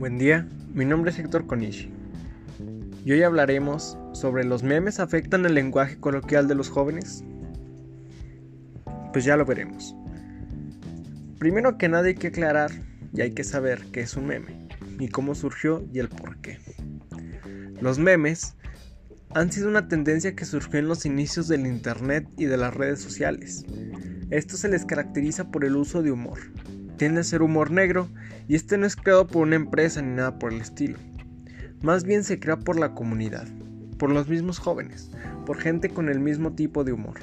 Buen día, mi nombre es Héctor Konishi y hoy hablaremos sobre los memes afectan el lenguaje coloquial de los jóvenes. Pues ya lo veremos. Primero que nada hay que aclarar y hay que saber qué es un meme y cómo surgió y el por qué. Los memes han sido una tendencia que surgió en los inicios del Internet y de las redes sociales. Esto se les caracteriza por el uso de humor, tiende a ser humor negro y este no es creado por una empresa ni nada por el estilo. Más bien se crea por la comunidad, por los mismos jóvenes, por gente con el mismo tipo de humor.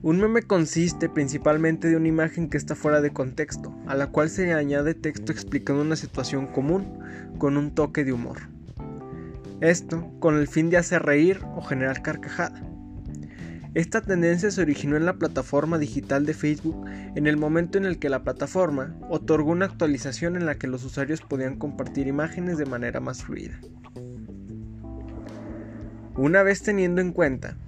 Un meme consiste principalmente de una imagen que está fuera de contexto, a la cual se añade texto explicando una situación común con un toque de humor. Esto con el fin de hacer reír o generar carcajada. Esta tendencia se originó en la plataforma digital de Facebook en el momento en el que la plataforma otorgó una actualización en la que los usuarios podían compartir imágenes de manera más fluida. Una vez teniendo en cuenta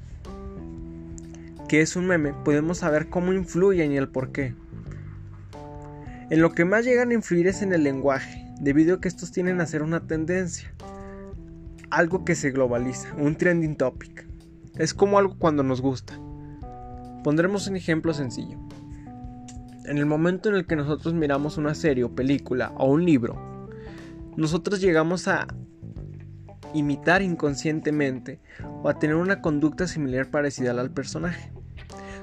que es un meme, podemos saber cómo influyen y el por qué. En lo que más llegan a influir es en el lenguaje, debido a que estos tienen a ser una tendencia, algo que se globaliza, un trending topic. Es como algo cuando nos gusta. Pondremos un ejemplo sencillo. En el momento en el que nosotros miramos una serie o película o un libro, nosotros llegamos a imitar inconscientemente o a tener una conducta similar parecida al personaje.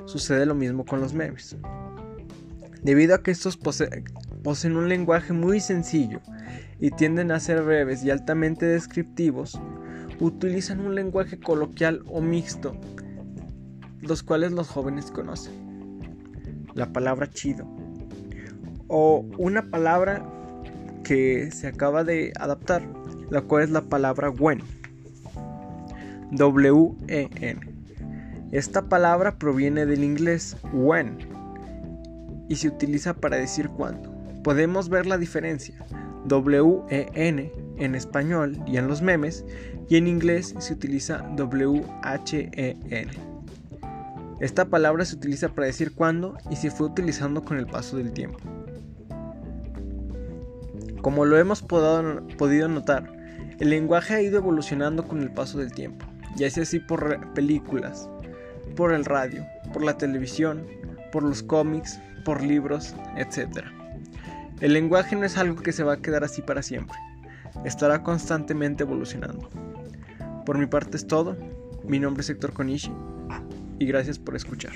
Sucede lo mismo con los memes. Debido a que estos poseen un lenguaje muy sencillo y tienden a ser breves y altamente descriptivos, utilizan un lenguaje coloquial o mixto, los cuales los jóvenes conocen. La palabra chido. O una palabra que se acaba de adaptar, la cual es la palabra when. W-E-N. Esta palabra proviene del inglés when y se utiliza para decir cuándo. Podemos ver la diferencia. W-E-N en español y en los memes, y en inglés se utiliza W-H-E-N. Esta palabra se utiliza para decir cuándo y se fue utilizando con el paso del tiempo. Como lo hemos podido notar, el lenguaje ha ido evolucionando con el paso del tiempo, ya sea así por películas, por el radio, por la televisión, por los cómics, por libros, etc. El lenguaje no es algo que se va a quedar así para siempre estará constantemente evolucionando. Por mi parte es todo, mi nombre es Héctor Konishi y gracias por escuchar.